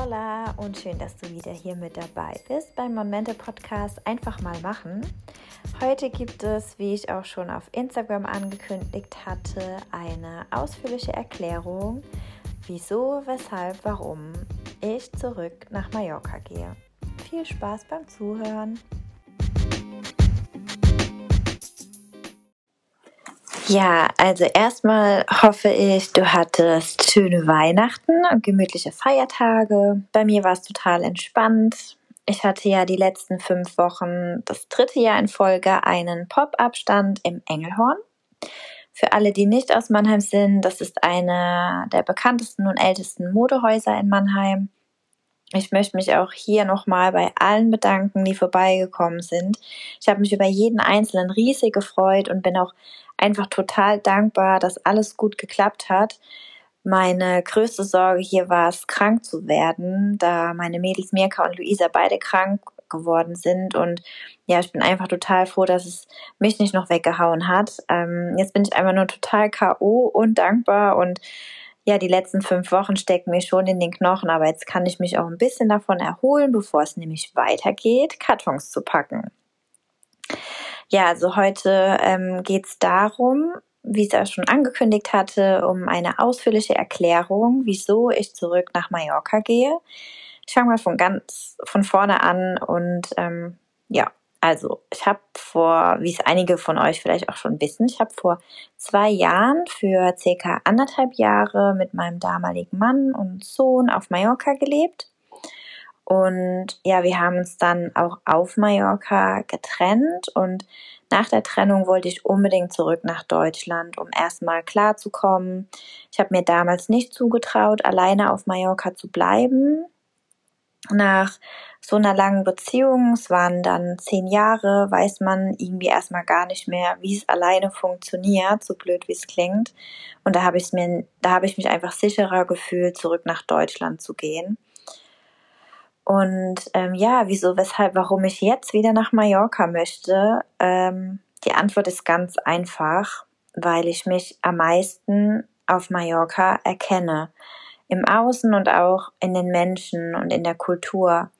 Hola und schön, dass du wieder hier mit dabei bist beim Momente Podcast Einfach mal machen. Heute gibt es, wie ich auch schon auf Instagram angekündigt hatte, eine ausführliche Erklärung, wieso, weshalb, warum ich zurück nach Mallorca gehe. Viel Spaß beim Zuhören. Ja, also erstmal hoffe ich, du hattest schöne Weihnachten und gemütliche Feiertage. Bei mir war es total entspannt. Ich hatte ja die letzten fünf Wochen, das dritte Jahr in Folge, einen Pop-Up-Stand im Engelhorn. Für alle, die nicht aus Mannheim sind, das ist einer der bekanntesten und ältesten Modehäuser in Mannheim. Ich möchte mich auch hier nochmal bei allen bedanken, die vorbeigekommen sind. Ich habe mich über jeden einzelnen riesig gefreut und bin auch einfach total dankbar, dass alles gut geklappt hat. Meine größte Sorge hier war es, krank zu werden, da meine Mädels Mirka und Luisa beide krank geworden sind. Und ja, ich bin einfach total froh, dass es mich nicht noch weggehauen hat. Ähm, jetzt bin ich einfach nur total K.O. und dankbar und ja, die letzten fünf Wochen stecken mir schon in den Knochen, aber jetzt kann ich mich auch ein bisschen davon erholen, bevor es nämlich weitergeht, Kartons zu packen. Ja, also heute ähm, geht es darum, wie es ja schon angekündigt hatte, um eine ausführliche Erklärung, wieso ich zurück nach Mallorca gehe. Ich fange mal von ganz von vorne an und ähm, ja, also, ich habe vor, wie es einige von euch vielleicht auch schon wissen, ich habe vor zwei Jahren für circa anderthalb Jahre mit meinem damaligen Mann und Sohn auf Mallorca gelebt. Und ja, wir haben uns dann auch auf Mallorca getrennt und nach der Trennung wollte ich unbedingt zurück nach Deutschland, um erstmal klarzukommen. Ich habe mir damals nicht zugetraut, alleine auf Mallorca zu bleiben. Nach so einer langen Beziehung, es waren dann zehn Jahre, weiß man irgendwie erstmal gar nicht mehr, wie es alleine funktioniert, so blöd wie es klingt. Und da habe ich mir, da habe ich mich einfach sicherer gefühlt, zurück nach Deutschland zu gehen. Und ähm, ja, wieso, weshalb, warum ich jetzt wieder nach Mallorca möchte? Ähm, die Antwort ist ganz einfach, weil ich mich am meisten auf Mallorca erkenne im Außen und auch in den Menschen und in der Kultur,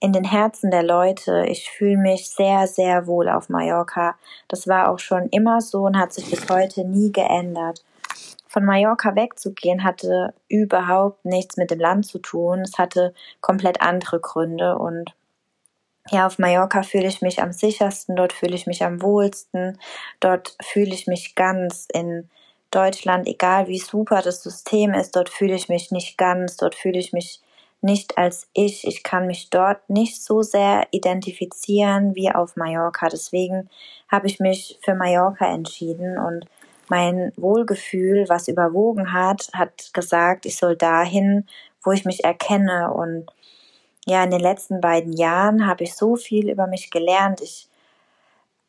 in den Herzen der Leute. Ich fühle mich sehr, sehr wohl auf Mallorca. Das war auch schon immer so und hat sich bis heute nie geändert. Von Mallorca wegzugehen hatte überhaupt nichts mit dem Land zu tun. Es hatte komplett andere Gründe und ja, auf Mallorca fühle ich mich am sichersten, dort fühle ich mich am wohlsten, dort fühle ich mich ganz in Deutschland, egal wie super das System ist, dort fühle ich mich nicht ganz, dort fühle ich mich nicht als ich. Ich kann mich dort nicht so sehr identifizieren wie auf Mallorca. Deswegen habe ich mich für Mallorca entschieden und mein Wohlgefühl, was überwogen hat, hat gesagt, ich soll dahin, wo ich mich erkenne. Und ja, in den letzten beiden Jahren habe ich so viel über mich gelernt. Ich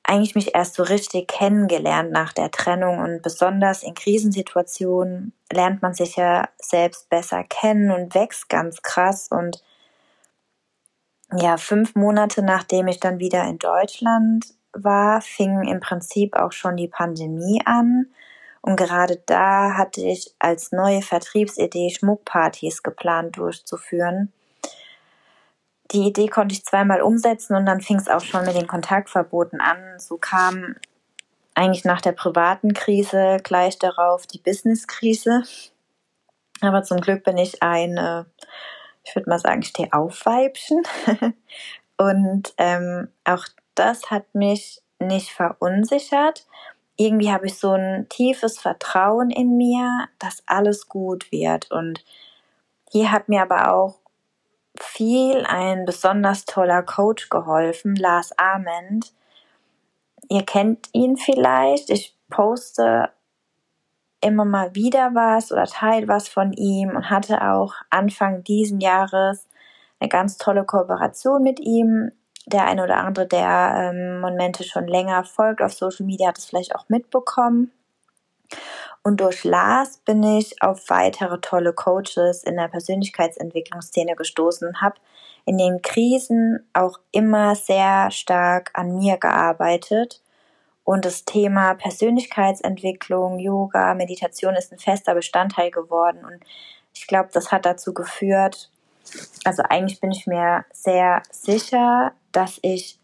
eigentlich mich erst so richtig kennengelernt nach der Trennung. Und besonders in Krisensituationen lernt man sich ja selbst besser kennen und wächst ganz krass. Und ja, fünf Monate nachdem ich dann wieder in Deutschland war, fing im Prinzip auch schon die Pandemie an. Und gerade da hatte ich als neue Vertriebsidee Schmuckpartys geplant durchzuführen die Idee konnte ich zweimal umsetzen und dann fing es auch schon mit den Kontaktverboten an. So kam eigentlich nach der privaten Krise gleich darauf die Business-Krise. Aber zum Glück bin ich ein, ich würde mal sagen, Steh-auf-Weibchen. und ähm, auch das hat mich nicht verunsichert. Irgendwie habe ich so ein tiefes Vertrauen in mir, dass alles gut wird. Und hier hat mir aber auch viel ein besonders toller Coach geholfen, Lars Ament. Ihr kennt ihn vielleicht. Ich poste immer mal wieder was oder teile was von ihm und hatte auch Anfang diesen Jahres eine ganz tolle Kooperation mit ihm. Der eine oder andere, der ähm, Momente schon länger folgt auf Social Media, hat es vielleicht auch mitbekommen. Und durch Lars bin ich auf weitere tolle Coaches in der Persönlichkeitsentwicklungsszene gestoßen habe in den Krisen auch immer sehr stark an mir gearbeitet. Und das Thema Persönlichkeitsentwicklung, Yoga, Meditation ist ein fester Bestandteil geworden. Und ich glaube, das hat dazu geführt, also eigentlich bin ich mir sehr sicher, dass ich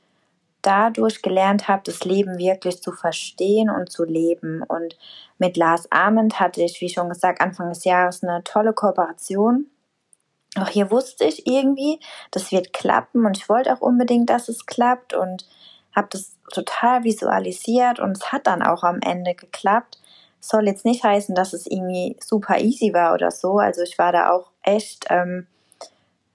dadurch gelernt habe, das Leben wirklich zu verstehen und zu leben. Und mit Lars Arment hatte ich, wie schon gesagt, Anfang des Jahres eine tolle Kooperation. Auch hier wusste ich irgendwie, das wird klappen und ich wollte auch unbedingt, dass es klappt und habe das total visualisiert und es hat dann auch am Ende geklappt. Soll jetzt nicht heißen, dass es irgendwie super easy war oder so. Also ich war da auch echt ähm,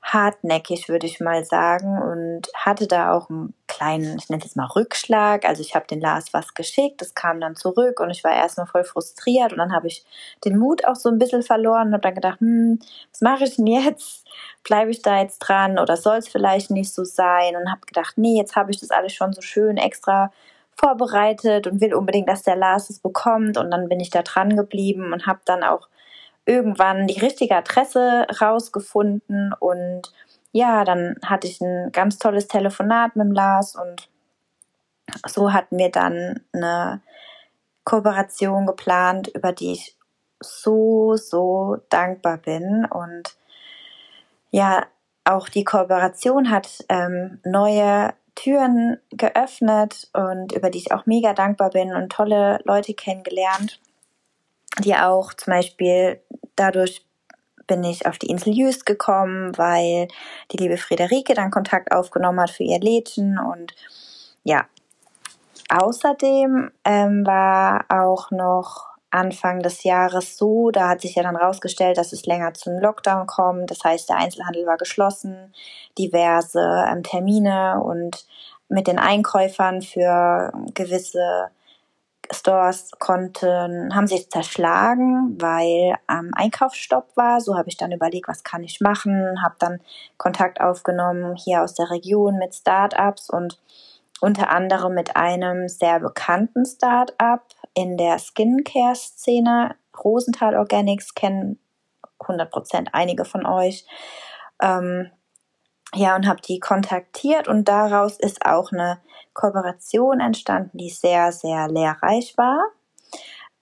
hartnäckig, würde ich mal sagen, und hatte da auch einen kleinen, ich nenne es mal Rückschlag. Also ich habe den Lars was geschickt, das kam dann zurück und ich war erstmal voll frustriert und dann habe ich den Mut auch so ein bisschen verloren und habe dann gedacht, hm, was mache ich denn jetzt? Bleibe ich da jetzt dran oder soll es vielleicht nicht so sein? Und habe gedacht, nee, jetzt habe ich das alles schon so schön extra vorbereitet und will unbedingt, dass der Lars es bekommt. Und dann bin ich da dran geblieben und habe dann auch irgendwann die richtige Adresse rausgefunden und ja, dann hatte ich ein ganz tolles Telefonat mit dem Lars und so hatten wir dann eine Kooperation geplant, über die ich so, so dankbar bin. Und ja, auch die Kooperation hat ähm, neue Türen geöffnet und über die ich auch mega dankbar bin und tolle Leute kennengelernt die auch zum Beispiel dadurch bin ich auf die Insel Jüst gekommen, weil die liebe Friederike dann Kontakt aufgenommen hat für ihr Lädchen und ja. Außerdem ähm, war auch noch Anfang des Jahres so, da hat sich ja dann rausgestellt, dass es länger zum Lockdown kommt. Das heißt, der Einzelhandel war geschlossen, diverse ähm, Termine und mit den Einkäufern für gewisse Stores konnten, haben sich zerschlagen, weil ähm, Einkaufsstopp war. So habe ich dann überlegt, was kann ich machen, habe dann Kontakt aufgenommen hier aus der Region mit Startups und unter anderem mit einem sehr bekannten Startup in der Skincare-Szene. Rosenthal Organics kennen 100% einige von euch. Ähm, ja, und habe die kontaktiert und daraus ist auch eine Kooperation entstanden, die sehr, sehr lehrreich war.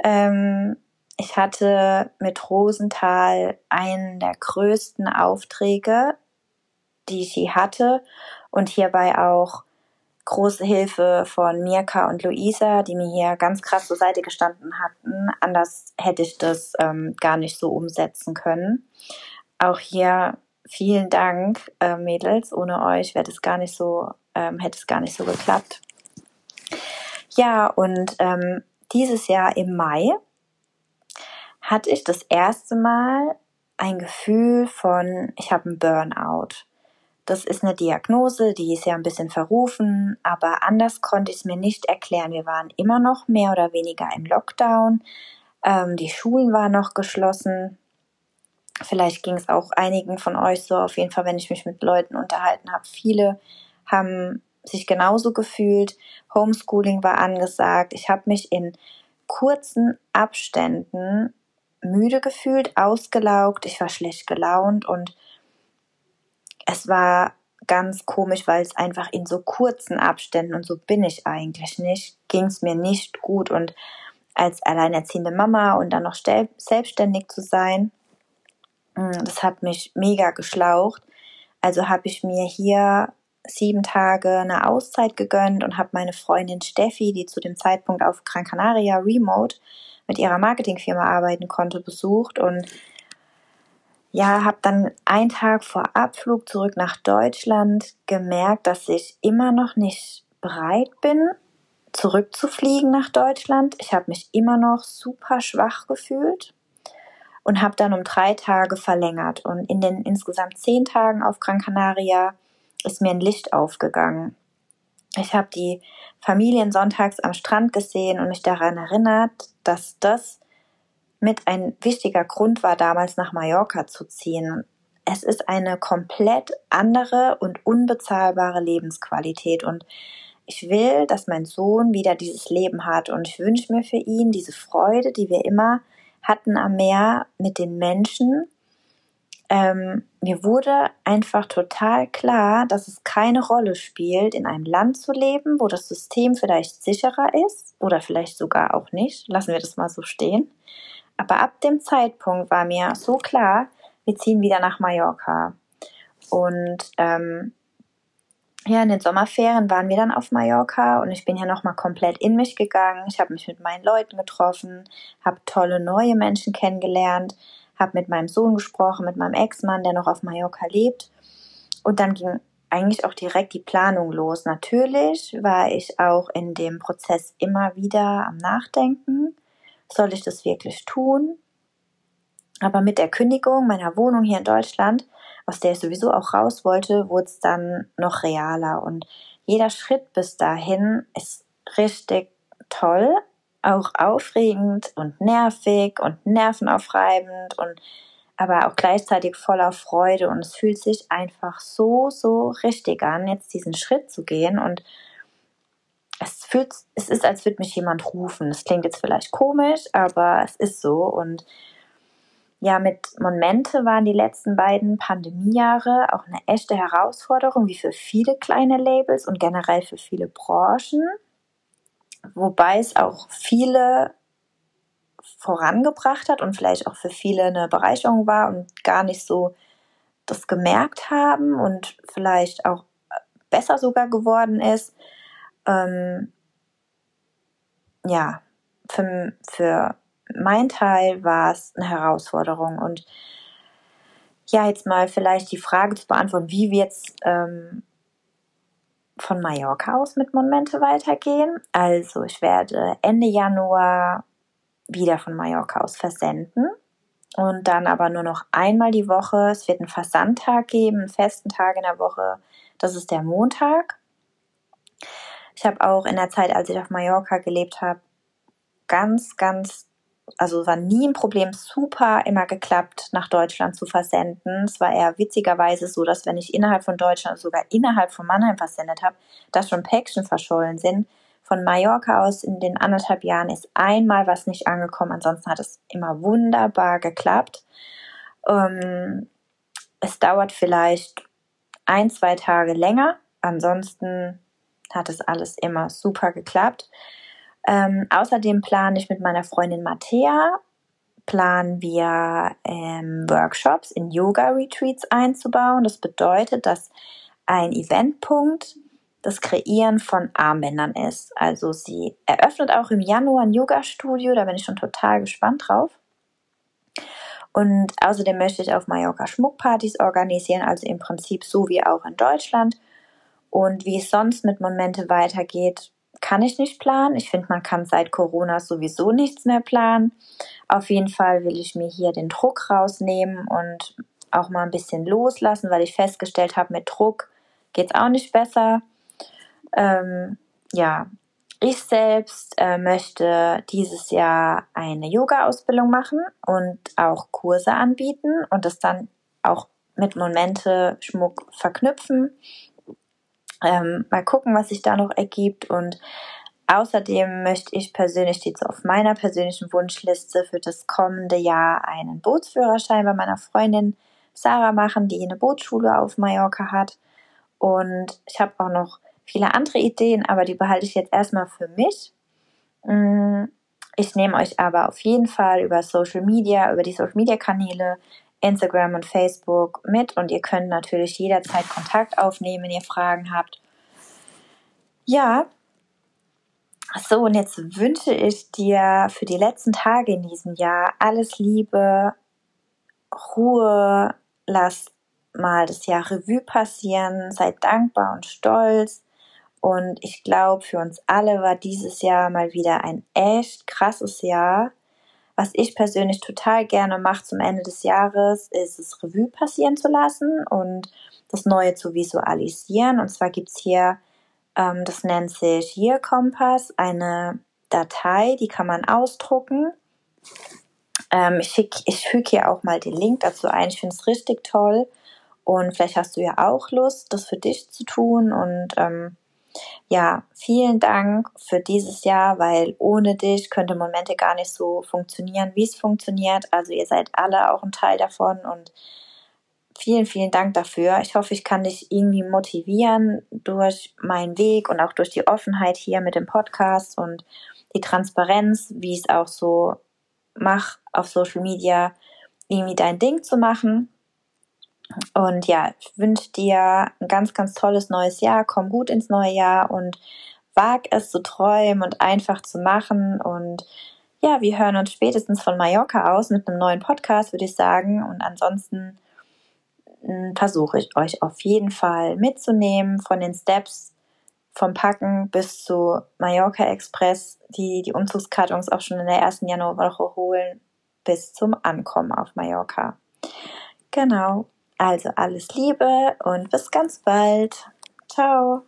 Ähm, ich hatte mit Rosenthal einen der größten Aufträge, die je hatte und hierbei auch große Hilfe von Mirka und Luisa, die mir hier ganz krass zur Seite gestanden hatten. Anders hätte ich das ähm, gar nicht so umsetzen können. Auch hier vielen Dank, äh, Mädels. Ohne euch wäre das gar nicht so ähm, hätte es gar nicht so geklappt. Ja, und ähm, dieses Jahr im Mai hatte ich das erste Mal ein Gefühl von, ich habe einen Burnout. Das ist eine Diagnose, die ist ja ein bisschen verrufen, aber anders konnte ich es mir nicht erklären. Wir waren immer noch mehr oder weniger im Lockdown. Ähm, die Schulen waren noch geschlossen. Vielleicht ging es auch einigen von euch so, auf jeden Fall, wenn ich mich mit Leuten unterhalten habe. Viele haben sich genauso gefühlt. Homeschooling war angesagt. Ich habe mich in kurzen Abständen müde gefühlt, ausgelaugt. Ich war schlecht gelaunt und es war ganz komisch, weil es einfach in so kurzen Abständen und so bin ich eigentlich nicht, ging es mir nicht gut und als alleinerziehende Mama und dann noch selbstständig zu sein, das hat mich mega geschlaucht. Also habe ich mir hier sieben Tage eine Auszeit gegönnt und habe meine Freundin Steffi, die zu dem Zeitpunkt auf Gran Canaria remote mit ihrer Marketingfirma arbeiten konnte, besucht und ja, habe dann einen Tag vor Abflug zurück nach Deutschland gemerkt, dass ich immer noch nicht bereit bin, zurückzufliegen nach Deutschland. Ich habe mich immer noch super schwach gefühlt und habe dann um drei Tage verlängert. Und in den insgesamt zehn Tagen auf Gran Canaria ist mir ein Licht aufgegangen. Ich habe die Familien sonntags am Strand gesehen und mich daran erinnert, dass das mit ein wichtiger Grund war, damals nach Mallorca zu ziehen. Es ist eine komplett andere und unbezahlbare Lebensqualität und ich will, dass mein Sohn wieder dieses Leben hat und ich wünsche mir für ihn diese Freude, die wir immer hatten am Meer mit den Menschen, ähm, mir wurde einfach total klar, dass es keine Rolle spielt, in einem Land zu leben, wo das System vielleicht sicherer ist oder vielleicht sogar auch nicht. Lassen wir das mal so stehen. Aber ab dem Zeitpunkt war mir so klar, wir ziehen wieder nach Mallorca. Und ähm, ja, in den Sommerferien waren wir dann auf Mallorca und ich bin ja nochmal komplett in mich gegangen. Ich habe mich mit meinen Leuten getroffen, habe tolle neue Menschen kennengelernt, habe mit meinem Sohn gesprochen, mit meinem Ex-Mann, der noch auf Mallorca lebt. Und dann ging eigentlich auch direkt die Planung los. Natürlich war ich auch in dem Prozess immer wieder am Nachdenken. Soll ich das wirklich tun? Aber mit der Kündigung meiner Wohnung hier in Deutschland aus der ich sowieso auch raus wollte, wurde es dann noch realer. Und jeder Schritt bis dahin ist richtig toll, auch aufregend und nervig und nervenaufreibend und aber auch gleichzeitig voller Freude und es fühlt sich einfach so, so richtig an, jetzt diesen Schritt zu gehen und es fühlt, es ist, als würde mich jemand rufen. Es klingt jetzt vielleicht komisch, aber es ist so und ja, mit Momente waren die letzten beiden Pandemiejahre auch eine echte Herausforderung, wie für viele kleine Labels und generell für viele Branchen. Wobei es auch viele vorangebracht hat und vielleicht auch für viele eine Bereicherung war und gar nicht so das gemerkt haben und vielleicht auch besser sogar geworden ist. Ähm, ja, für, für mein Teil war es eine Herausforderung. Und ja, jetzt mal vielleicht die Frage zu beantworten, wie wir jetzt ähm, von Mallorca aus mit Momente weitergehen. Also ich werde Ende Januar wieder von Mallorca aus versenden und dann aber nur noch einmal die Woche. Es wird einen Versandtag geben, einen festen Tag in der Woche. Das ist der Montag. Ich habe auch in der Zeit, als ich auf Mallorca gelebt habe, ganz, ganz also war nie ein Problem, super immer geklappt, nach Deutschland zu versenden. Es war eher witzigerweise so, dass wenn ich innerhalb von Deutschland, sogar innerhalb von Mannheim versendet habe, dass schon Päckchen verschollen sind. Von Mallorca aus in den anderthalb Jahren ist einmal was nicht angekommen, ansonsten hat es immer wunderbar geklappt. Ähm, es dauert vielleicht ein, zwei Tage länger, ansonsten hat es alles immer super geklappt. Ähm, außerdem plane ich mit meiner Freundin Mattea, planen wir ähm, Workshops in Yoga-Retreats einzubauen. Das bedeutet, dass ein Eventpunkt das Kreieren von Armbändern ist. Also sie eröffnet auch im Januar ein Yoga-Studio, da bin ich schon total gespannt drauf. Und außerdem möchte ich auf Mallorca Schmuckpartys organisieren, also im Prinzip so wie auch in Deutschland. Und wie es sonst mit Momente weitergeht, kann ich nicht planen. Ich finde, man kann seit Corona sowieso nichts mehr planen. Auf jeden Fall will ich mir hier den Druck rausnehmen und auch mal ein bisschen loslassen, weil ich festgestellt habe, mit Druck geht es auch nicht besser. Ähm, ja, ich selbst äh, möchte dieses Jahr eine Yoga-Ausbildung machen und auch Kurse anbieten und das dann auch mit Momente Schmuck verknüpfen. Ähm, mal gucken, was sich da noch ergibt. Und außerdem möchte ich persönlich, steht so auf meiner persönlichen Wunschliste für das kommende Jahr einen Bootsführerschein bei meiner Freundin Sarah machen, die eine Bootsschule auf Mallorca hat. Und ich habe auch noch viele andere Ideen, aber die behalte ich jetzt erstmal für mich. Mm, ich nehme euch aber auf jeden Fall über Social Media, über die Social Media Kanäle Instagram und Facebook mit und ihr könnt natürlich jederzeit Kontakt aufnehmen, wenn ihr Fragen habt. Ja, so und jetzt wünsche ich dir für die letzten Tage in diesem Jahr alles Liebe, Ruhe, lass mal das Jahr Revue passieren, seid dankbar und stolz. Und ich glaube, für uns alle war dieses Jahr mal wieder ein echt krasses Jahr was ich persönlich total gerne mache zum Ende des Jahres, ist es Revue passieren zu lassen und das Neue zu visualisieren. Und zwar gibt's hier, ähm, das nennt sich Year Compass, eine Datei, die kann man ausdrucken. Ähm, ich, ich füge hier auch mal den Link dazu ein. Ich finde es richtig toll. Und vielleicht hast du ja auch Lust, das für dich zu tun. Und ähm, ja, vielen Dank für dieses Jahr, weil ohne dich könnte Momente gar nicht so funktionieren, wie es funktioniert. Also ihr seid alle auch ein Teil davon und vielen, vielen Dank dafür. Ich hoffe, ich kann dich irgendwie motivieren durch meinen Weg und auch durch die Offenheit hier mit dem Podcast und die Transparenz, wie ich es auch so mache auf Social Media, irgendwie dein Ding zu machen. Und ja, ich wünsche dir ein ganz, ganz tolles neues Jahr. Komm gut ins neue Jahr und wag es zu träumen und einfach zu machen. Und ja, wir hören uns spätestens von Mallorca aus mit einem neuen Podcast, würde ich sagen. Und ansonsten hm, versuche ich euch auf jeden Fall mitzunehmen von den Steps vom Packen bis zu Mallorca Express, die die Umzugskartons auch schon in der ersten Januarwoche holen, bis zum Ankommen auf Mallorca. Genau. Also alles Liebe und bis ganz bald. Ciao.